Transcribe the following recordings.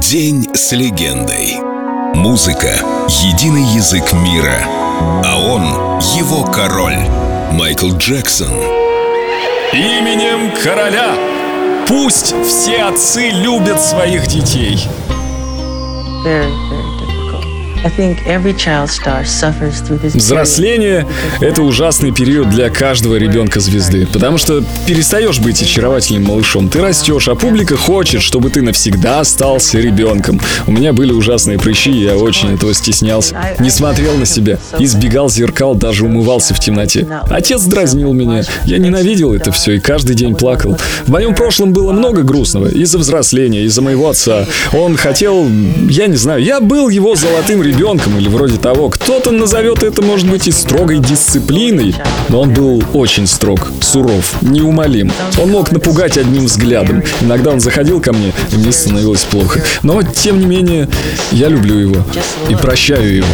День с легендой. Музыка — единый язык мира, а он — его король. Майкл Джексон. Именем короля пусть все отцы любят своих детей. Взросление — это ужасный период для каждого ребенка звезды, потому что перестаешь быть очаровательным малышом, ты растешь, а публика хочет, чтобы ты навсегда остался ребенком. У меня были ужасные прыщи, я очень этого стеснялся. Не смотрел на себя, избегал зеркал, даже умывался в темноте. Отец дразнил меня, я ненавидел это все и каждый день плакал. В моем прошлом было много грустного, из-за взросления, из-за моего отца. Он хотел, я не знаю, я был его золотым ребенком, ребенком или вроде того. Кто-то назовет это, может быть, и строгой дисциплиной, но он был очень строг, суров, неумолим. Он мог напугать одним взглядом. Иногда он заходил ко мне, и мне становилось плохо. Но, тем не менее, я люблю его и прощаю его.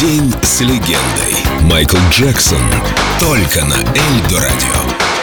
День с легендой. Майкл Джексон только на Эльдо радио.